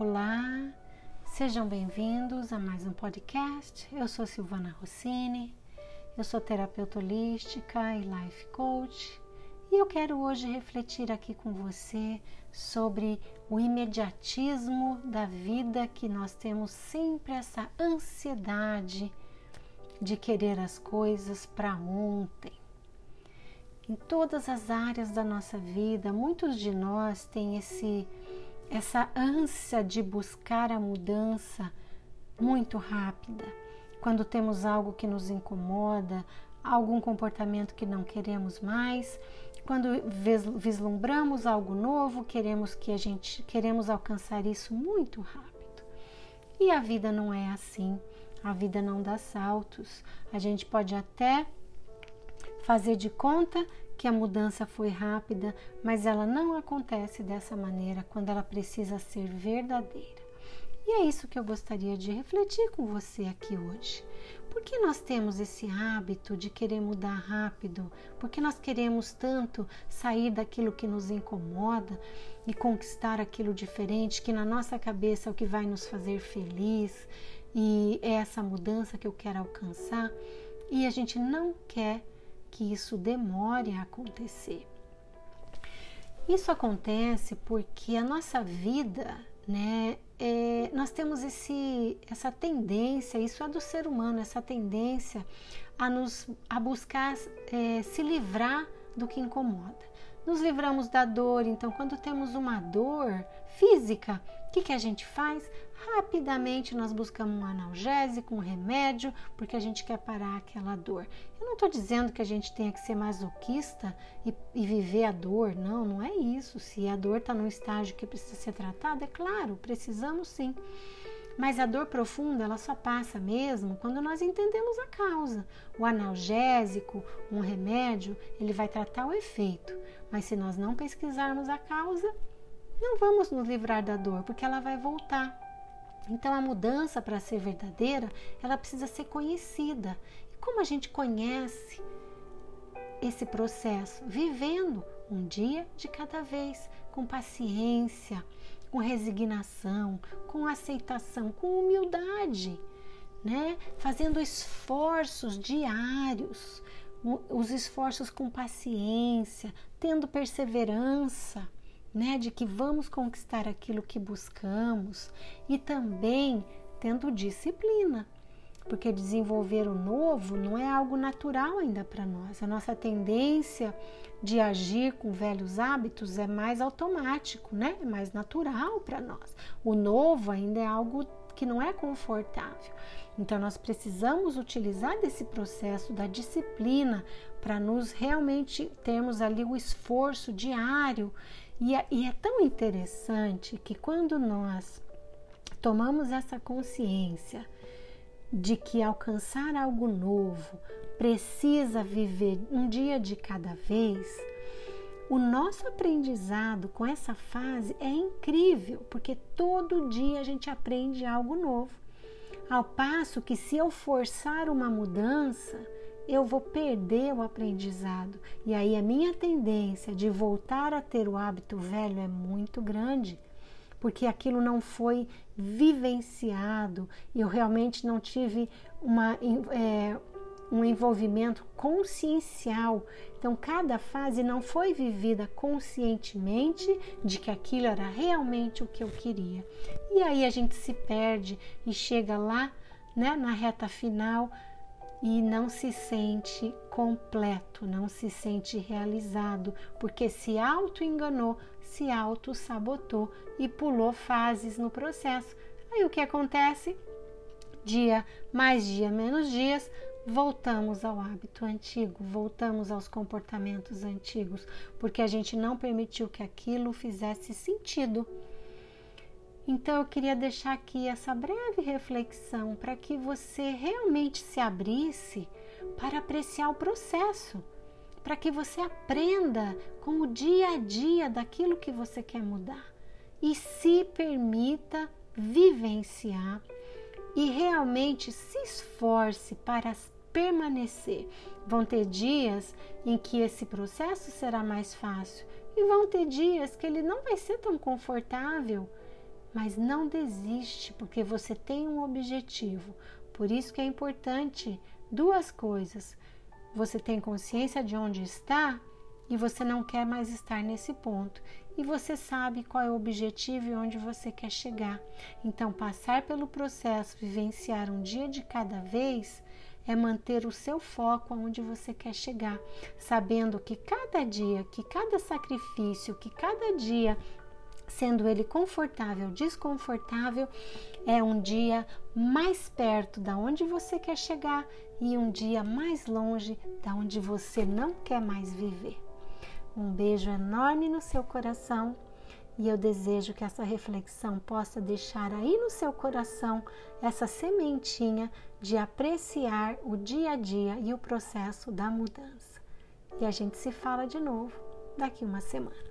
Olá, sejam bem-vindos a mais um podcast. Eu sou Silvana Rossini, eu sou terapeuta holística e life coach e eu quero hoje refletir aqui com você sobre o imediatismo da vida que nós temos sempre essa ansiedade de querer as coisas para ontem. Em todas as áreas da nossa vida, muitos de nós têm esse essa ânsia de buscar a mudança muito rápida. Quando temos algo que nos incomoda, algum comportamento que não queremos mais, quando vislumbramos algo novo, queremos que a gente queremos alcançar isso muito rápido. E a vida não é assim. A vida não dá saltos. A gente pode até fazer de conta que a mudança foi rápida, mas ela não acontece dessa maneira quando ela precisa ser verdadeira. E é isso que eu gostaria de refletir com você aqui hoje. Por que nós temos esse hábito de querer mudar rápido? Por que nós queremos tanto sair daquilo que nos incomoda e conquistar aquilo diferente que na nossa cabeça é o que vai nos fazer feliz e é essa mudança que eu quero alcançar? E a gente não quer que isso demore a acontecer. Isso acontece porque a nossa vida, né, é, nós temos esse, essa tendência, isso é do ser humano, essa tendência a nos a buscar é, se livrar do que incomoda nos livramos da dor. Então, quando temos uma dor física, o que, que a gente faz? Rapidamente nós buscamos um analgésico, um remédio, porque a gente quer parar aquela dor. Eu não estou dizendo que a gente tenha que ser masoquista e, e viver a dor, não, não é isso. Se a dor está num estágio que precisa ser tratada, é claro, precisamos sim. Mas a dor profunda, ela só passa mesmo quando nós entendemos a causa. O analgésico, um remédio, ele vai tratar o efeito. Mas se nós não pesquisarmos a causa, não vamos nos livrar da dor, porque ela vai voltar. Então a mudança para ser verdadeira, ela precisa ser conhecida. E como a gente conhece esse processo? Vivendo um dia de cada vez, com paciência, com resignação, com aceitação, com humildade, né? Fazendo esforços diários, os esforços com paciência, tendo perseverança, né, de que vamos conquistar aquilo que buscamos e também tendo disciplina, porque desenvolver o novo não é algo natural ainda para nós. A nossa tendência de agir com velhos hábitos é mais automático, né? É mais natural para nós. O novo ainda é algo que não é confortável. Então nós precisamos utilizar desse processo da disciplina para nos realmente termos ali o esforço diário. E é, e é tão interessante que quando nós tomamos essa consciência de que alcançar algo novo precisa viver um dia de cada vez, o nosso aprendizado com essa fase é incrível, porque todo dia a gente aprende algo novo. Ao passo que, se eu forçar uma mudança, eu vou perder o aprendizado. E aí a minha tendência de voltar a ter o hábito velho é muito grande porque aquilo não foi vivenciado, eu realmente não tive uma, é, um envolvimento consciencial. Então, cada fase não foi vivida conscientemente de que aquilo era realmente o que eu queria. E aí a gente se perde e chega lá, né, na reta final e não se sente completo, não se sente realizado, porque se auto-enganou, se auto-sabotou e pulou fases no processo. Aí o que acontece? Dia mais dia, menos dias, voltamos ao hábito antigo, voltamos aos comportamentos antigos, porque a gente não permitiu que aquilo fizesse sentido. Então eu queria deixar aqui essa breve reflexão para que você realmente se abrisse para apreciar o processo, para que você aprenda com o dia a dia daquilo que você quer mudar e se permita vivenciar e realmente se esforce para permanecer. Vão ter dias em que esse processo será mais fácil e vão ter dias que ele não vai ser tão confortável mas não desiste porque você tem um objetivo. Por isso que é importante duas coisas. Você tem consciência de onde está e você não quer mais estar nesse ponto. E você sabe qual é o objetivo e onde você quer chegar. Então, passar pelo processo, vivenciar um dia de cada vez, é manter o seu foco aonde você quer chegar, sabendo que cada dia, que cada sacrifício, que cada dia sendo ele confortável, desconfortável, é um dia mais perto da onde você quer chegar e um dia mais longe da onde você não quer mais viver. Um beijo enorme no seu coração e eu desejo que essa reflexão possa deixar aí no seu coração essa sementinha de apreciar o dia a dia e o processo da mudança. E a gente se fala de novo daqui uma semana.